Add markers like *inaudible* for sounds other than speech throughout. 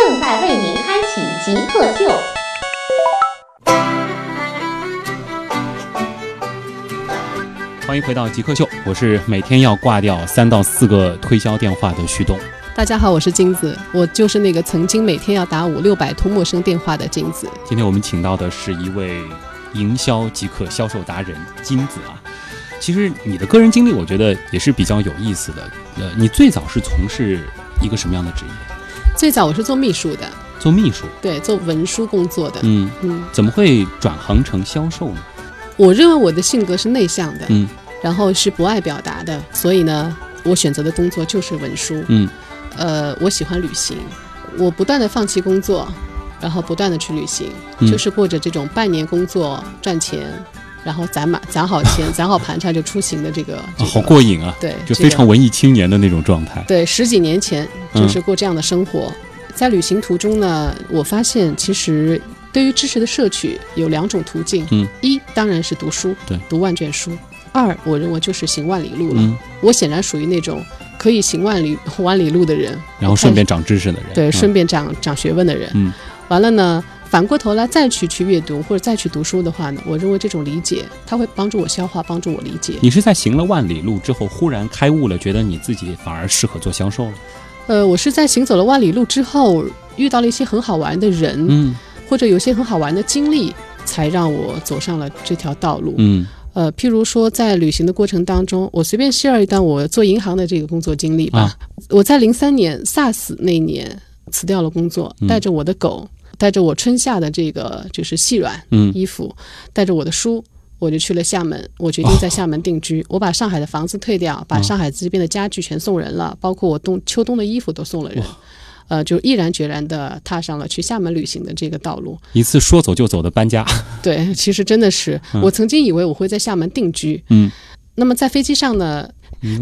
正在为您开启极客秀。欢迎回到极客秀，我是每天要挂掉三到四个推销电话的旭东。大家好，我是金子，我就是那个曾经每天要打五六百通陌生电话的金子。今天我们请到的是一位营销即可销售达人金子啊。其实你的个人经历，我觉得也是比较有意思的。呃，你最早是从事一个什么样的职业？最早我是做秘书的，做秘书，对，做文书工作的。嗯。嗯，怎么会转行成销售呢？我认为我的性格是内向的，嗯。然后是不爱表达的，所以呢，我选择的工作就是文书。嗯。呃，我喜欢旅行，我不断的放弃工作，然后不断的去旅行，嗯。就是过着这种半年工作赚钱，然后攒满攒好钱，*laughs* 攒好盘缠就出行的这个，这啊，个好过瘾啊！对，就非常文艺青年的那种状态。对，十几年前嗯就是过这样的生活。在旅行途中呢，我发现其实对于知识的摄取有两种途径，嗯，一当然是读书，对，读万卷书；二，我认为就是行万里路了。嗯，我显然属于那种可以行万里万里路的人，然后顺便长知识的人。对，嗯顺便长长学问的人。嗯完了呢，反过头来再去去阅读或者再去读书的话呢，我认为这种理解，它会帮助我消化，帮助我理解。你是在行了万里路之后，忽然开悟了，觉得你自己反而适合做销售了。呃，我是在行走了万里路之后，遇到了一些很好玩的人，嗯或者有些很好玩的经历，才让我走上了这条道路。嗯呃，譬如说在旅行的过程当中，我随便 share 一段我做银行的这个工作经历吧。啊我在零三年 SARS 那一年辞掉了工作，嗯带着我的狗，带着我春夏的这个就是细软嗯衣服，带着我的书。我就去了厦门，我决定在厦门定居。我把上海的房子退掉，把上海这边的家具全送人了，包括我冬秋冬的衣服都送了人。呃，就毅然决然地踏上了去厦门旅行的这个道路。一次说走就走的搬家。*laughs* 对，其实真的是，我曾经以为我会在厦门定居。嗯，那么在飞机上呢，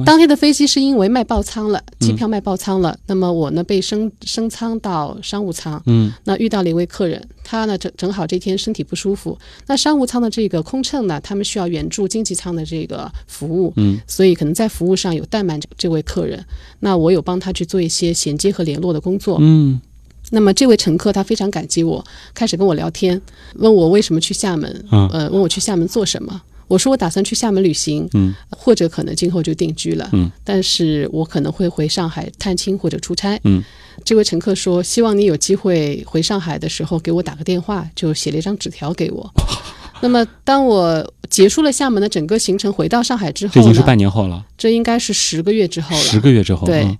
当天的飞机是因为卖爆仓了，机嗯票卖爆仓了，那么我呢被升升舱到商务舱。嗯那遇到了一位客人，他呢正正好这天身体不舒服。那商务舱的这个空乘呢，他们需要援助经济舱的这个服务，嗯，所以可能在服务上有怠慢这这位客人。那我有帮他去做一些衔接和联络的工作。嗯那么这位乘客他非常感激我，开始跟我聊天，问我为什么去厦门，嗯呃，问我去厦门做什么。我说我打算去厦门旅行，嗯，或者可能今后就定居了，嗯，但是我可能会回上海探亲或者出差，嗯。这位乘客说，希望你有机会回上海的时候给我打个电话，就写了一张纸条给我。*laughs* 那么当我结束了厦门的整个行程，回到上海之后，这已经是半年后了，这应该是十个月之后了，十个月之后。对。嗯。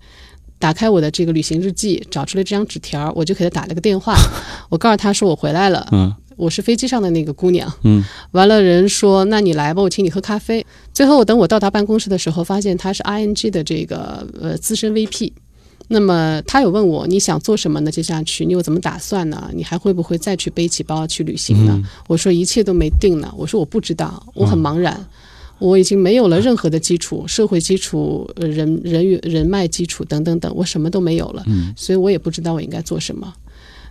打开我的这个旅行日记，找出了这张纸条，我就给他打了个电话，*laughs* 我告诉他说我回来了，嗯我是飞机上的那个姑娘。嗯完了，人说那你来吧，我请你喝咖啡。最后等我到达办公室的时候，发现他是 ING 的这个呃资深 VP。那么他有问我你想做什么呢？接下去你有怎么打算呢？你还会不会再去背起包去旅行呢？嗯我说一切都没定呢。我说我不知道，我很茫然。我已经没有了任何的基础，社会基础、呃人人与人脉基础等等等，我什么都没有了，嗯所以我也不知道我应该做什么。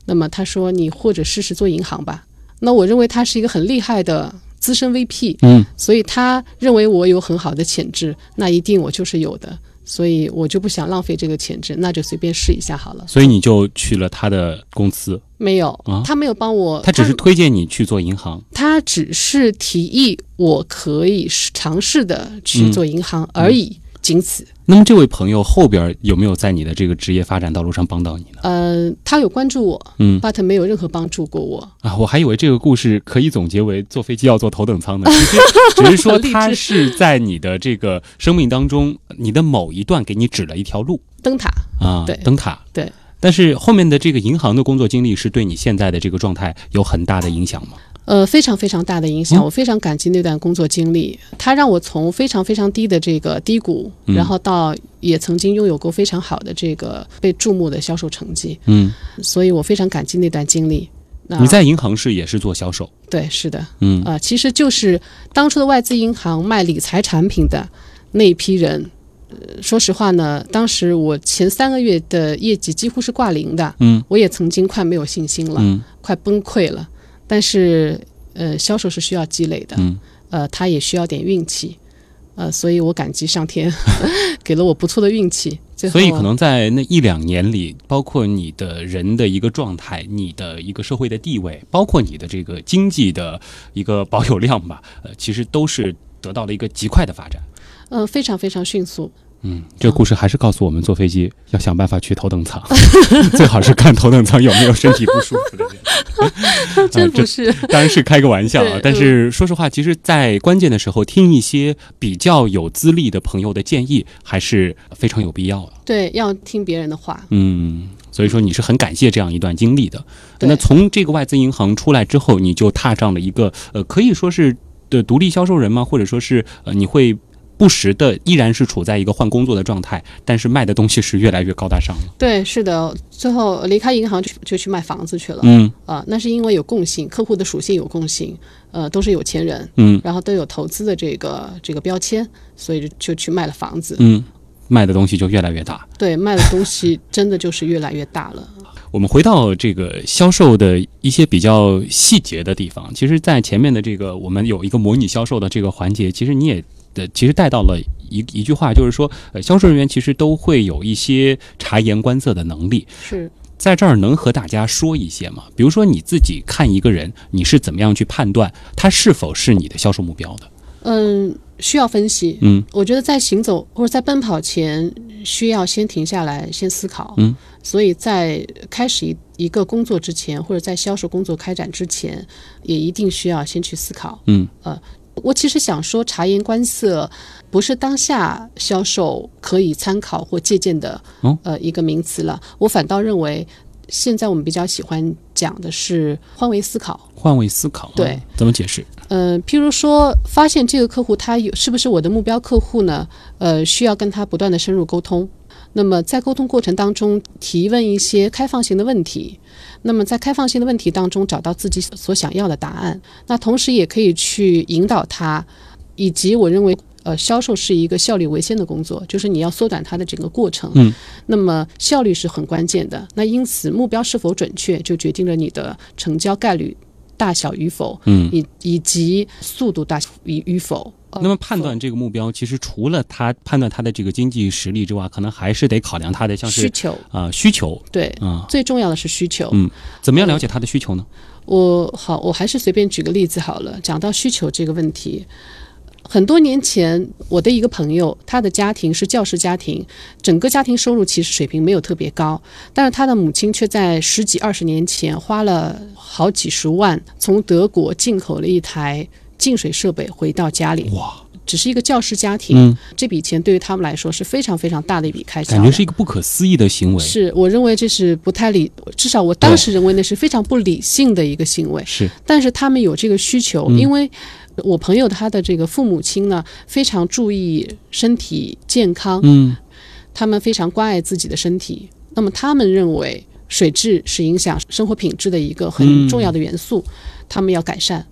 那么他说你或者试试做银行吧。那我认为他是一个很厉害的资深 VP，嗯。所以他认为我有很好的潜质，那一定我就是有的，所以我就不想浪费这个潜质，那就随便试一下好了。所以你就去了他的公司，没有，啊？他没有帮我，他只是推荐你去做银行。他只是提议我可以是尝试的去做银行而已，仅此。那么这位朋友后边有没有在你的这个职业发展道路上帮到你呢？呃，他有关注我嗯，but 没有任何帮助过我。啊，我还以为这个故事可以总结为坐飞机要坐头等舱呢，*laughs* 只是说他是在你的这个生命当中，你的某一段给你指了一条路灯塔，啊，对灯塔。对。但是后面的这个银行的工作经历是对你现在的这个状态有很大的影响吗？呃，非常非常大的影响，嗯我非常感激那段工作经历，它让我从非常非常低的这个低谷，嗯然后到也曾经拥有过非常好的这个被注目的销售成绩，嗯，所以我非常感激那段经历。那你在银行是也是做销售，对，是的，嗯呃，其实就是当初的外资银行卖理财产品的那一批人。呃说实话呢，当时我前三个月的业绩几乎是挂零的，嗯我也曾经快没有信心了，嗯快崩溃了。但是，呃，销售是需要积累的，嗯呃，它也需要点运气，呃，所以我感激上天 *laughs* 给了我不错的运气。所以可能在那一两年里，包括你的人的一个状态，你的一个社会的地位，包括你的这个经济的一个保有量吧，呃，其实都是得到了一个极快的发展。呃非常非常迅速，嗯，这个故事还是告诉我们，坐飞机要想办法去头等舱，*laughs* 最好是看头等舱有没有身体不舒服的人。*laughs* 这不是。当然是开个玩笑啊，但是说实话，其实，在关键的时候听一些比较有资历的朋友的建议，还是非常有必要的。对，要听别人的话。嗯，所以说你是很感谢这样一段经历的。那从这个外资银行出来之后，你就踏上了一个呃，可以说是的独立销售人吗？或者说是呃，你会不时的依然是处在一个换工作的状态，但是卖的东西是越来越高大上了。对，是的，最后离开银行就就去卖房子去了。嗯啊、那是因为有共性，客户的属性有共性，呃，都是有钱人，嗯然后都有投资的这个这个标签，所以就就去卖了房子。嗯，卖的东西就越来越大。对，卖的东西真的就是越来越大了。*laughs* 我们回到这个销售的一些比较细节的地方，其实，在前面的这个我们有一个模拟销售的这个环节，其实你也呃，其实带到了一一句话，就是说，呃，销售人员其实都会有一些察言观色的能力，是，在这儿能和大家说一些吗？比如说你自己看一个人，你是怎么样去判断他是否是你的销售目标的？嗯，需要分析。嗯我觉得在行走或者在奔跑前，需要先停下来，先思考。嗯，所以在开始一一个工作之前，或者在销售工作开展之前，也一定需要先去思考。嗯我其实想说，察言观色不是当下销售可以参考或借鉴的哦呃一个名词了。我反倒认为，现在我们比较喜欢讲的是换位思考。换位思考，对，怎么解释？呃，譬如说，发现这个客户他有是不是我的目标客户呢？呃，需要跟他不断的深入沟通。那么在沟通过程当中，提问一些开放性的问题。那么在开放性的问题当中，找到自己所想要的答案。那同时也可以去引导他，以及我认为。呃，销售是一个效率为先的工作，就是你要缩短它的整个过程。嗯，那么效率是很关键的。那因此，目标是否准确，就决定了你的成交概率大小与否。嗯，以以及速度大与与否。呃那么判断这个目标，其实除了他判断他的这个经济实力之外，可能还是得考量他的像是需求，啊、需求对，啊、最重要的是需求。嗯怎么样了解他的需求呢？我好，我还是随便举个例子好了。讲到需求这个问题，很多年前，我的一个朋友，他的家庭是教师家庭，整个家庭收入其实水平没有特别高，但是他的母亲却在十几二十年前花了好几十万，从德国进口了一台净水设备回到家里。哇，只是一个教师家庭，嗯，这笔钱对于他们来说是非常非常大的一笔开销的。感觉是一个不可思议的行为。是，我认为这是不太理，至少我当时认为那是非常不理性的一个行为。是，但是他们有这个需求，嗯因为我朋友他的这个父母亲呢，非常注意身体健康，嗯他们非常关爱自己的身体。那么他们认为水质是影响生活品质的一个很重要的元素，他们要改善。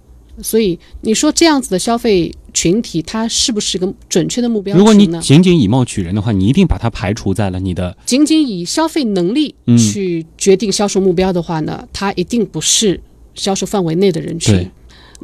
所以你说这样子的消费群体，它是不是个准确的目标如果你？仅仅以貌取人的话，你一定把它排除在了你的仅仅以消费能力嗯去决定销售目标的话呢，它一定不是销售范围内的人群。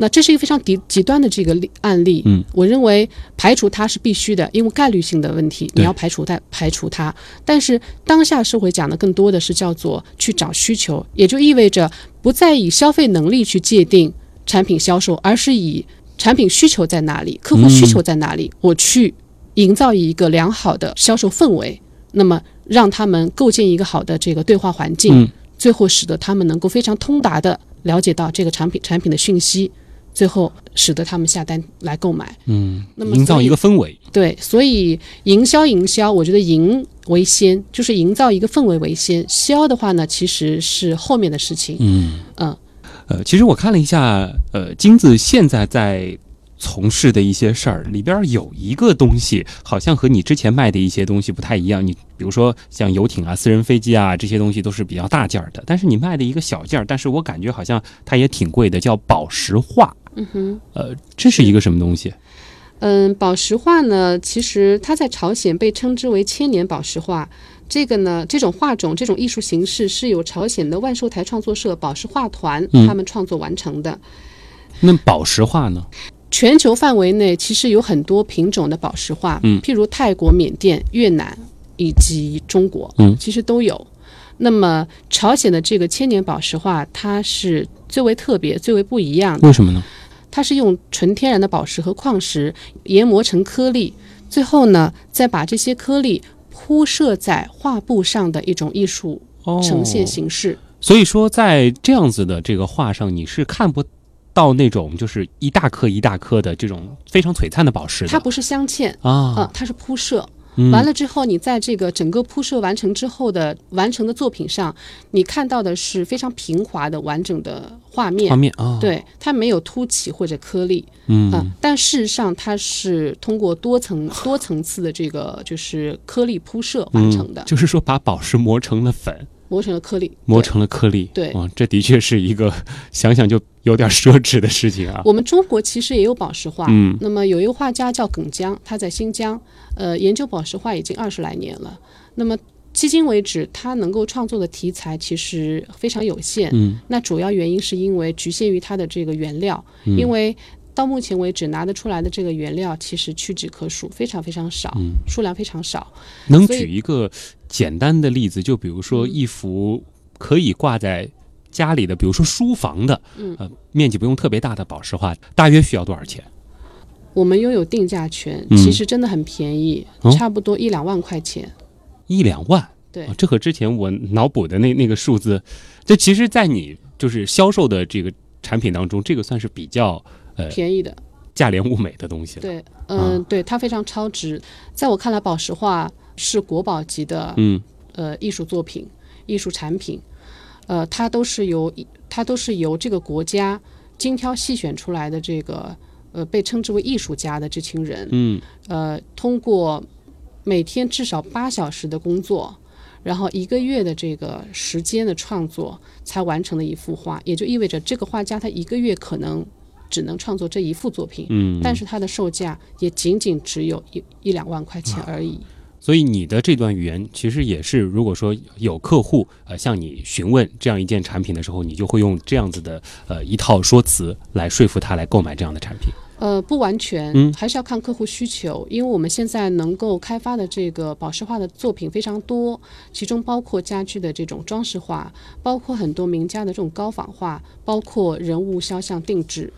那这是一个非常极极端的这个例案例，嗯，我认为排除它是必须的，因为概率性的问题，你要排除它，排除它。但是当下社会讲的更多的是叫做去找需求，也就意味着不再以消费能力去界定产品销售，而是以产品需求在哪里，客户需求在哪里，我去营造一个良好的销售氛围，那么让他们构建一个好的这个对话环境，嗯最后使得他们能够非常通达的了解到这个产品产品的讯息，最后使得他们下单来购买。嗯，那么营造一个氛围。对，所以营销营销，我觉得营为先，就是营造一个氛围为先，销的话呢，其实是后面的事情。嗯嗯呃，其实我看了一下，呃，金子现在在从事的一些事儿里边儿有一个东西，好像和你之前卖的一些东西不太一样。你比如说像游艇啊、私人飞机啊这些东西都是比较大件儿的，但是你卖的一个小件儿，但是我感觉好像它也挺贵的，叫宝石画。嗯哼。呃，这是一个什么东西？嗯，宝石画呢，其实它在朝鲜被称之为千年宝石画。这个呢，这种画种、这种艺术形式是由朝鲜的万寿台创作社宝石画团嗯他们创作完成的。那宝石画呢？全球范围内其实有很多品种的宝石画，嗯譬如泰国、缅甸、越南以及中国，嗯其实都有。那么朝鲜的这个千年宝石画，它是最为特别、最为不一样的。为什么呢？它是用纯天然的宝石和矿石研磨成颗粒，最后呢，再把这些颗粒铺设在画布上的一种艺术哦呈现形式。所以说，在这样子的这个画上，你是看不到那种就是一大颗一大颗的这种非常璀璨的宝石的。它不是镶嵌啊啊、，它是铺设。嗯。完了之后，你在这个整个铺设完成之后的完成的作品上，你看到的是非常平滑的完整的画面。画面啊，，对，它没有凸起或者颗粒。嗯。啊、但事实上它是通过多层多层次的这个就是颗粒铺设完成的，嗯就是说把宝石磨成了粉，磨成了颗粒。磨成了颗粒。对啊，这的确是一个 *laughs* 想想就有点奢侈的事情啊。我们中国其实也有宝石画，嗯那么有一个画家叫耿江，他在新疆，呃，研究宝石画已经二十来年了。那么迄今为止，他能够创作的题材其实非常有限。嗯那主要原因是因为局限于它的这个原料，嗯因为到目前为止拿得出来的这个原料其实屈指可数，非常非常少，嗯，数量非常少。能举一个简单的例子，就比如说嗯一幅可以挂在家里的，比如说书房的，嗯呃，面积不用特别大的宝石画，大约需要多少钱？我们拥有定价权，嗯其实真的很便宜，哦差不多一两万块钱。一两万。对啊，这和之前我脑补的那那个数字，这其实，在你就是销售的这个产品当中，这个算是比较呃便宜的。价廉物美的东西了。对，嗯、啊对，它非常超值。在我看来，宝石画是国宝级的嗯呃艺术作品、艺术产品，呃，它都是由它都是由这个国家精挑细选出来的这个呃被称之为艺术家的这群人，嗯呃，通过每天至少八小时的工作。然后一个月的这个时间的创作，才完成了一幅画，也就意味着这个画家他一个月可能只能创作这一幅作品，嗯，但是它的售价也仅仅只有一一两万块钱而已。所以你的这段语言其实也是，如果说有客户呃向你询问这样一件产品的时候，你就会用这样子的呃一套说辞来说服他来购买这样的产品。呃，不完全，嗯还是要看客户需求，因为我们现在能够开发的这个宝石画的作品非常多，其中包括家具的这种装饰画，包括很多名家的这种高仿画，包括人物肖像定制，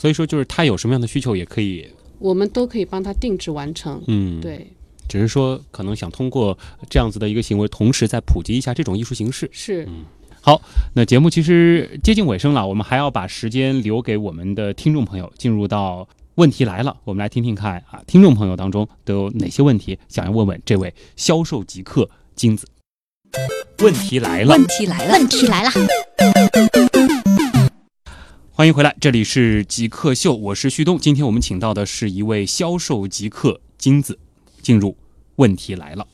所以说，就是他有什么样的需求，也可以我们都可以帮他定制完成。嗯，，对，只是说可能想通过这样子的一个行为，同时再普及一下这种艺术形式。是，嗯。好那节目其实接近尾声了，我们还要把时间留给我们的听众朋友，进入到问题来了，我们来听听看啊，听众朋友当中都有哪些问题想要问问这位销售极客金子。问题来了，问题来了，问题来了，欢迎回来，这里是极客秀，我是旭东。今天我们请到的是一位销售极客金子，进入问题来了。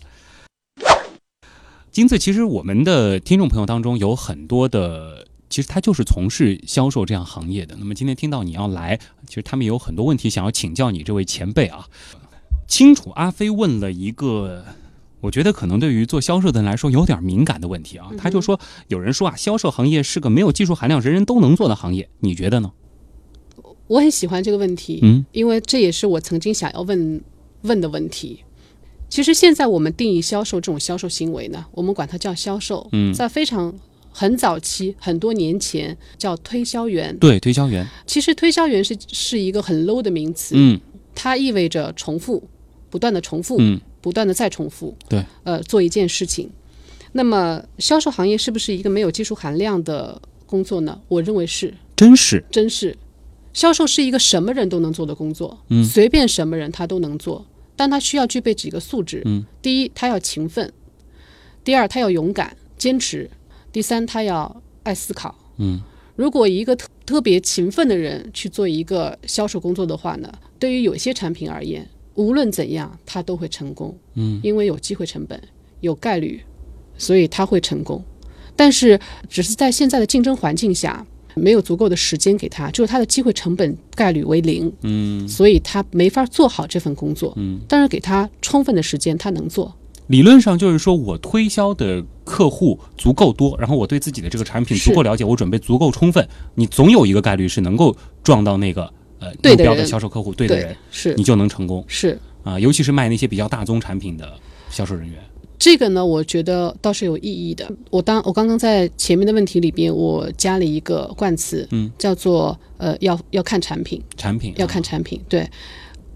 金子，其实我们的听众朋友当中有很多的，其实他就是从事销售这样行业的。那么今天听到你要来，其实他们有很多问题想要请教你这位前辈啊。清楚，阿飞问了一个。我觉得可能对于做销售的人来说有点敏感的问题啊，他就说，有人说啊，销售行业是个没有技术含量、人人都能做的行业，你觉得呢？我很喜欢这个问题，嗯因为这也是我曾经想要问问的问题。其实现在我们定义销售这种销售行为呢，我们管它叫销售。嗯在非常很早期，很多年前叫推销员。对，推销员，其实推销员是是一个很 low 的名词，嗯它意味着重复，不断的重复，嗯不断的再重复。对，呃，做一件事情。那么销售行业是不是一个没有技术含量的工作呢？我认为是。真是，真是，销售是一个什么人都能做的工作，嗯随便什么人他都能做，但他需要具备几个素质，嗯，第一，他要勤奋；第二，他要勇敢、坚持；第三，他要爱思考。嗯，如果一个特特别勤奋的人去做一个销售工作的话呢，对于有些产品而言，无论怎样他都会成功。嗯，因为有机会成本，有概率，所以他会成功。但是只是在现在的竞争环境下，没有足够的时间给他，就是他的机会成本概率为零。嗯所以他没法做好这份工作。嗯，但是给他充分的时间，他能做。理论上就是说我推销的客户足够多，然后我对自己的这个产品足够了解，我准备足够充分，你总有一个概率是能够撞到那个呃对目标的销售客户，对的人，是你就能成功是啊、尤其是卖那些比较大宗产品的销售人员。这个呢，我觉得倒是有意义的。我当我刚刚在前面的问题里边，我加了一个冠词，嗯，叫做呃要要看产品。产品要看产品。对，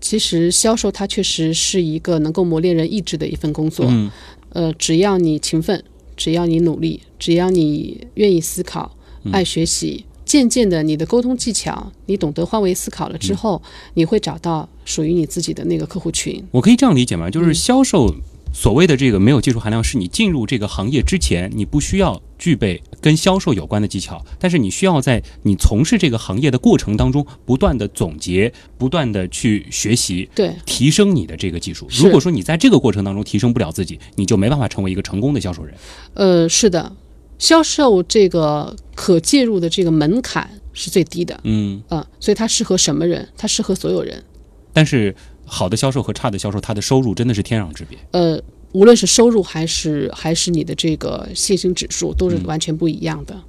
其实销售它确实是一个能够磨练人意志的一份工作。嗯呃，只要你勤奋，只要你努力，只要你愿意思考、嗯爱学习，渐渐的，你的沟通技巧，你懂得换位思考了之后，你会找到属于你自己的那个客户群。我可以这样理解吗？嗯就是销售所谓的这个没有技术含量，是你进入这个行业之前，你不需要具备跟销售有关的技巧，但是你需要在你从事这个行业的过程当中，不断的总结，不断的去学习。对，提升你的这个技术。如果说你在这个过程当中提升不了自己，你就没办法成为一个成功的销售人。呃，是的，销售这个可介入的这个门槛是最低的。嗯，呃、所以它适合什么人？它适合所有人。但是好的销售和差的销售，他的收入真的是天壤之别。呃，无论是收入还是还是你的这个信心指数，都是完全不一样的。呃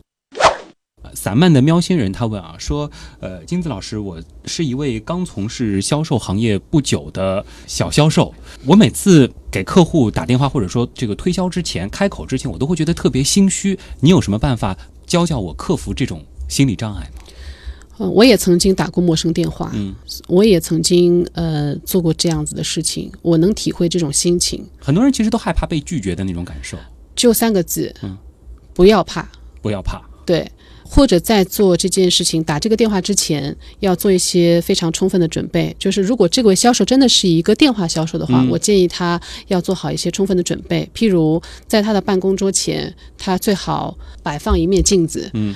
散漫的喵星人他问啊，说，呃，金子老师，我是一位刚从事销售行业不久的小销售，我每次给客户打电话或者说这个推销之前开口之前，我都会觉得特别心虚。你有什么办法教教我克服这种心理障碍吗？嗯、我也曾经打过陌生电话，嗯，我也曾经呃做过这样子的事情，我能体会这种心情。很多人其实都害怕被拒绝的那种感受，就三个字，嗯，不要怕。不要怕。对，或者在做这件事情打这个电话之前，要做一些非常充分的准备。就是如果这位销售真的是一个电话销售的话，嗯我建议他要做好一些充分的准备。譬如在他的办公桌前，他最好摆放一面镜子，嗯，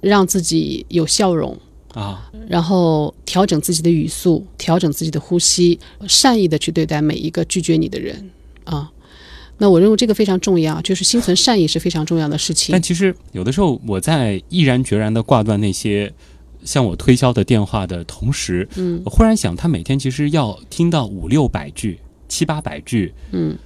让自己有笑容。啊，然后调整自己的语速，调整自己的呼吸，善意的去对待每一个拒绝你的人啊。那我认为这个非常重要，就是心存善意是非常重要的事情但。其实有的时候，我在毅然决然的挂断那些向我推销的电话的同时，嗯我忽然想，他每天其实要听到五六百句、七八百句嗯，“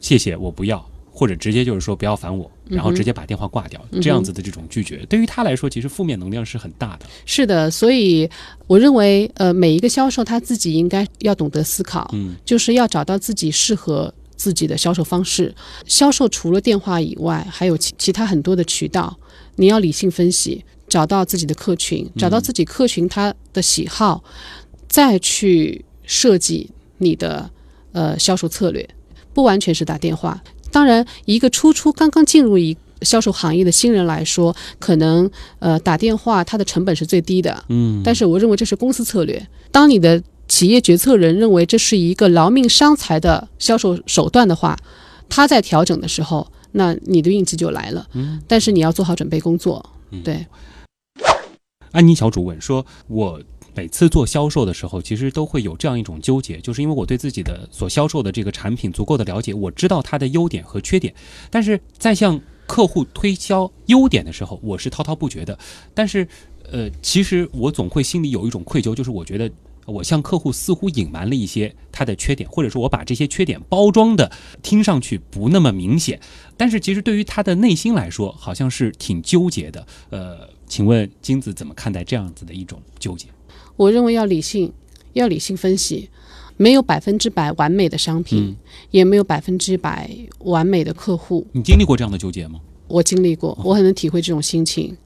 谢谢，我不要”，或者直接就是说“不要烦我”，然后直接把电话挂掉，嗯这样子的这种拒绝，对于他来说，其实负面能量是很大的。是的，所以我认为，呃，每一个销售他自己应该要懂得思考，嗯就是要找到自己适合自己的销售方式。销售除了电话以外，还有其其他很多的渠道，你要理性分析，找到自己的客群，找到自己客群他的喜好，再去设计你的呃销售策略，不完全是打电话。当然，一个初初刚刚进入一销售行业的新人来说，可能呃打电话它的成本是最低的，嗯，但是我认为这是公司策略。当你的企业决策人认为这是一个劳命伤财的销售手段的话，他在调整的时候，那你的运气就来了。嗯，但是你要做好准备工作。对，安妮小主问说：“我每次做销售的时候，其实都会有这样一种纠结，就是因为我对自己的所销售的这个产品足够的了解，我知道它的优点和缺点，但是在向客户推销优点的时候，我是滔滔不绝的。但是，呃，其实我总会心里有一种愧疚，就是我觉得。”我向客户似乎隐瞒了一些他的缺点，或者说我把这些缺点包装的听上去不那么明显，但是其实对于他的内心来说，好像是挺纠结的。呃，请问金子怎么看待这样子的一种纠结？我认为要理性，要理性分析。没有百分之百完美的商品，嗯也没有百分之百完美的客户。你经历过这样的纠结吗？我经历过，我很能体会这种心情。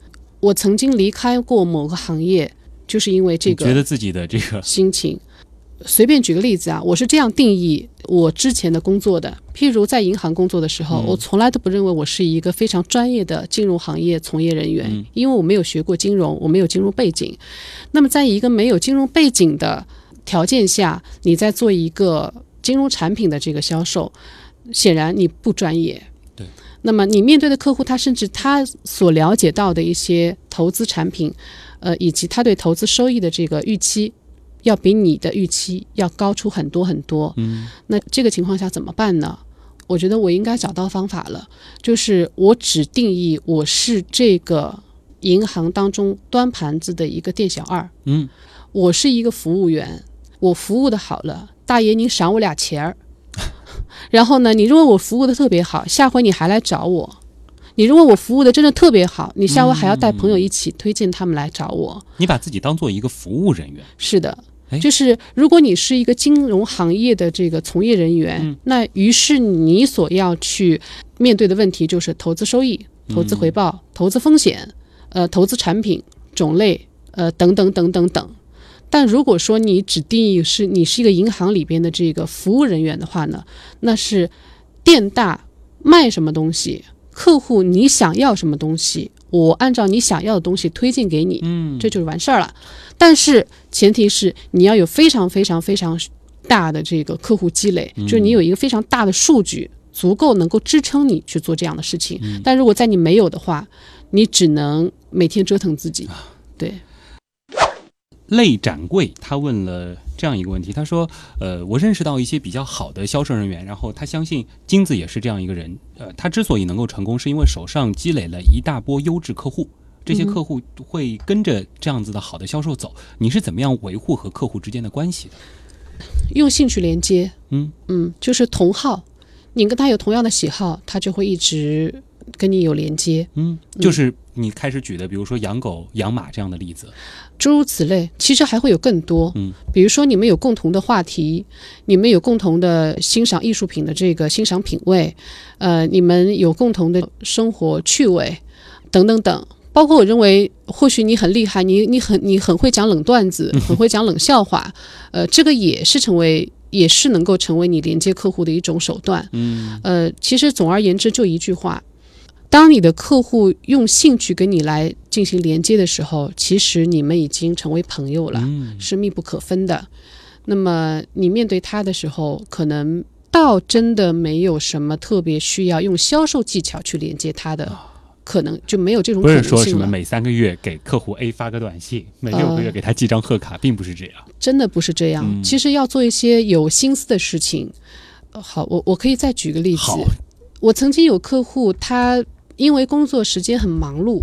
我曾经离开过某个行业，就是因为这个觉得自己的这个 *laughs* 心情。随便举个例子啊，我是这样定义我之前的工作的。譬如在银行工作的时候，嗯我从来都不认为我是一个非常专业的金融行业从业人员，嗯因为我没有学过金融，我没有金融背景。那么，在一个没有金融背景的条件下，你在做一个金融产品的这个销售，显然你不专业。对。那么你面对的客户，他甚至他所了解到的一些投资产品，呃，以及他对投资收益的这个预期，要比你的预期要高出很多很多。嗯，那这个情况下怎么办呢？我觉得我应该找到方法了，就是我只定义我是这个银行当中端盘子的一个店小二。嗯，我是一个服务员，我服务的好了，大爷您赏我俩钱儿。*laughs* 然后呢，你认为我服务的特别好，下回你还来找我。你如果我服务的真的特别好，你下回还要带朋友一起推荐他们来找我。你把自己当做一个服务人员，是的哎，就是如果你是一个金融行业的这个从业人员，嗯那于是你所要去面对的问题就是投资收益、投资回报、投资风险，呃，投资产品种类，呃，等等等等等。但如果说你只定义是你是一个银行里边的这个服务人员的话呢，那是店大卖什么东西，客户你想要什么东西，我按照你想要的东西推荐给你，嗯，这就是完事儿了。但是前提是你要有非常非常非常大的这个客户积累，就是你有一个非常大的数据，足够能够支撑你去做这样的事情。但如果在你没有的话，你只能每天折腾自己。对，类展柜他问了这样一个问题，他说：“呃，我认识到一些比较好的销售人员，然后他相信金子也是这样一个人。呃，他之所以能够成功，是因为手上积累了一大波优质客户，这些客户会跟着这样子的好的销售走。你是怎么样维护和客户之间的关系的？用兴趣连接，嗯嗯，就是同好，你跟他有同样的喜好，他就会一直跟你有连接。嗯，就是你开始举的，比如说养狗、养马这样的例子。诸如此类，其实还会有更多。嗯，比如说你们有共同的话题，你们有共同的欣赏艺术品的这个欣赏品味，呃，你们有共同的生活趣味，等等等。包括我认为，或许你很厉害，你你很你很会讲冷段子，*laughs* 很会讲冷笑话，呃，这个也是成为也是能够成为你连接客户的一种手段。嗯呃，其实总而言之，就一句话：当你的客户用兴趣跟你来进行连接的时候，其实你们已经成为朋友了，嗯是密不可分的。那么你面对他的时候，可能倒真的没有什么特别需要用销售技巧去连接他的，可能就没有这种不可是说什么。每三个月给客户 A 发个短信，每六个月给他寄张贺卡，并不是这样。真的不是这样。嗯其实要做一些有心思的事情。呃好，我我可以再举个例子。我曾经有客户，他因为工作时间很忙碌，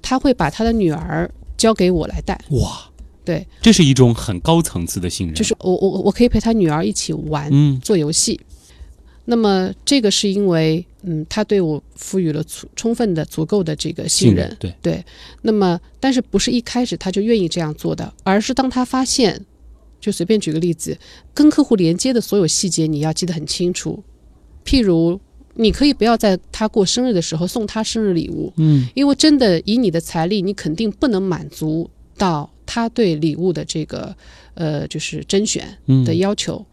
他会把他的女儿交给我来带。哇，对，这是一种很高层次的信任。就是我我我可以陪他女儿一起玩、嗯做游戏。那么这个是因为，嗯，他对我赋予了充充分的、足够的这个信任。对，对，那么但是不是一开始他就愿意这样做的，而是当他发现，就随便举个例子，跟客户连接的所有细节你要记得很清楚。譬如，你可以不要在他过生日的时候送他生日礼物，嗯因为真的以你的财力，你肯定不能满足到他对礼物的这个呃，就是甄选嗯的要求。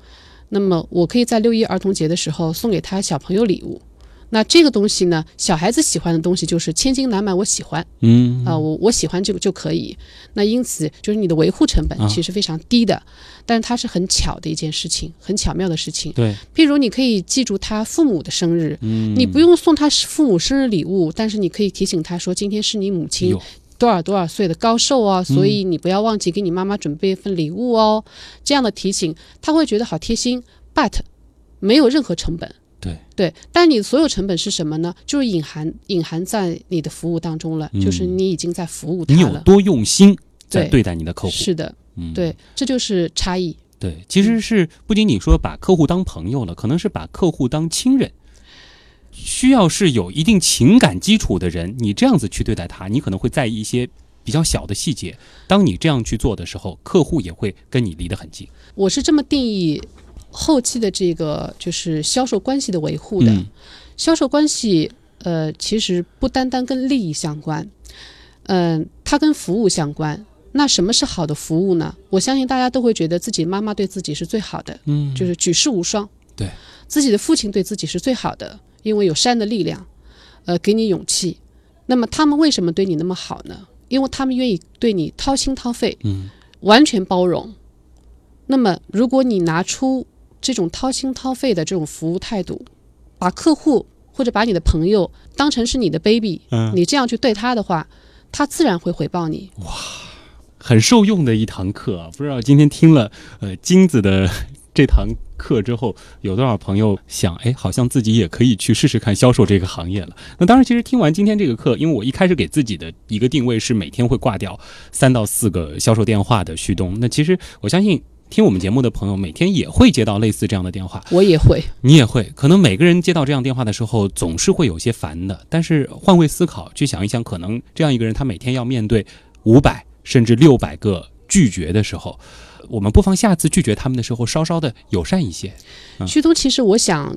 那么，我可以在六一儿童节的时候送给他小朋友礼物。那这个东西呢，小孩子喜欢的东西就是千金难买，我喜欢嗯啊、我我喜欢这个就可以。那因此，就是你的维护成本啊其实非常低的，但是它是很巧的一件事情，很巧妙的事情。对，譬如，你可以记住他父母的生日，嗯你不用送他父母生日礼物，但是你可以提醒他说，今天是你母亲多少多少岁的高寿啊，所以你不要忘记给你妈妈准备一份礼物哦。这样的提醒，他会觉得好贴心，but 没有任何成本。对对，但你所有成本是什么呢？就是隐含隐含在你的服务当中了，嗯就是你已经在服务他你有。多用心在对对待你的客户。是的，嗯，对，这就是差异。对，其实是不仅仅说把客户当朋友了，可能是把客户当亲人。需要是有一定情感基础的人，你这样子去对待他，你可能会在意一些比较小的细节。当你这样去做的时候，客户也会跟你离得很近。我是这么定义后期的这个就是销售关系的维护的。嗯销售关系，呃，其实不单单跟利益相关，嗯、它跟服务相关。那什么是好的服务呢？我相信大家都会觉得自己妈妈对自己是最好的，嗯，就是举世无双。对，自己的父亲对自己是最好的，因为有山的力量，呃，给你勇气。那么他们为什么对你那么好呢？因为他们愿意对你掏心掏肺，嗯，完全包容。那么，如果你拿出这种掏心掏肺的这种服务态度，把客户或者把你的朋友当成是你的 baby，嗯你这样去对他的话，他自然会回报你。哇很受用的一堂课啊！不知道今天听了呃金子的 *laughs* 这堂课之后，有多少朋友想，哎，好像自己也可以去试试看销售这个行业了。那当然，其实听完今天这个课，因为我一开始给自己的一个定位是每天会挂掉三到四个销售电话的旭东。那其实我相信。听我们节目的朋友，每天也会接到类似这样的电话，我也会，你也会，可能每个人接到这样电话的时候，总是会有些烦的。但是换位思考，去想一想，可能这样一个人，他每天要面对五百甚至六百个拒绝的时候，我们不妨下次拒绝他们的时候，稍稍的友善一些。嗯旭东，其实我想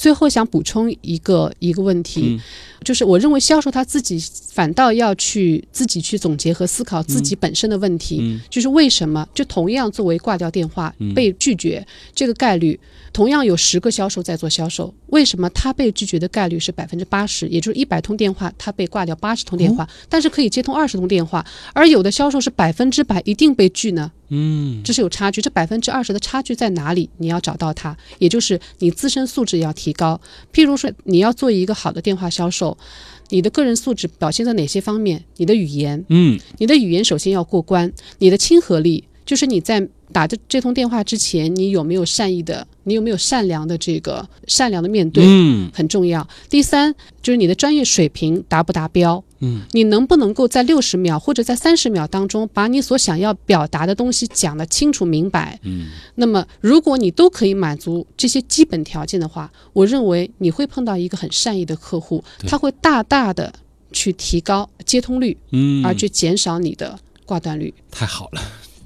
最后想补充一个一个问题，嗯就是我认为销售他自己反倒要去自己去总结和思考自己本身的问题，嗯就是为什么就同样作为挂掉电话、嗯被拒绝这个概率，同样有十个销售在做销售，为什么他被拒绝的概率是百分之八十？也就是一百通电话，他被挂掉八十通电话，但是可以接通二十通电话，而有的销售是百分之百一定被拒呢？嗯这是有差距，这百分之二十的差距在哪里？你要找到它，也就是你自身素质要提高。譬如说，你要做一个好的电话销售，你的个人素质表现在哪些方面？你的语言，嗯你的语言首先要过关，你的亲和力，就是你在打这这通电话之前，你有没有善意的，你有没有善良的这个善良的面对，嗯很重要。第三就是你的专业水平达不达标，嗯，你能不能够在六十秒或者在三十秒当中，把你所想要表达的东西讲得清楚明白？嗯，那么如果你都可以满足这些基本条件的话，我认为你会碰到一个很善意的客户，他会大大的去提高接通率，嗯，而去减少你的挂断率。太好了。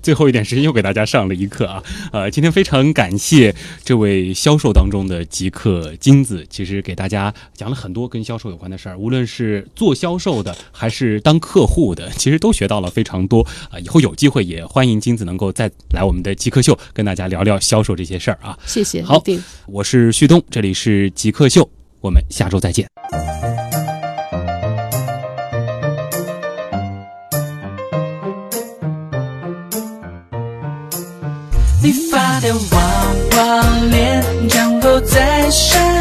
最后一点时间又给大家上了一课啊！呃，今天非常感谢这位销售当中的极客金子，其实给大家讲了很多跟销售有关的事儿，无论是做销售的还是当客户的，其实都学到了非常多啊、以后有机会也欢迎金子能够再来我们的极客秀跟大家聊聊销售这些事儿啊！谢谢，好。我是旭东，这里是极客秀，我们下周再见。你发的娃娃脸降落在身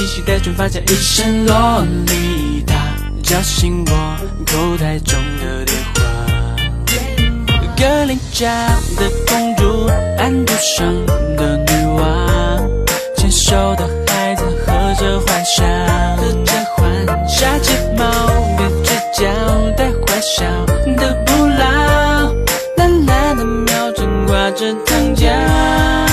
细细的卷发加一身洛丽塔，叫醒我口袋中的电话。格林家的公主，安徒生的女王，牵手的孩子喝着幻想，喝着幻想，睫毛跟嘴角带坏笑的不老，蓝蓝的秒针挂着糖浆。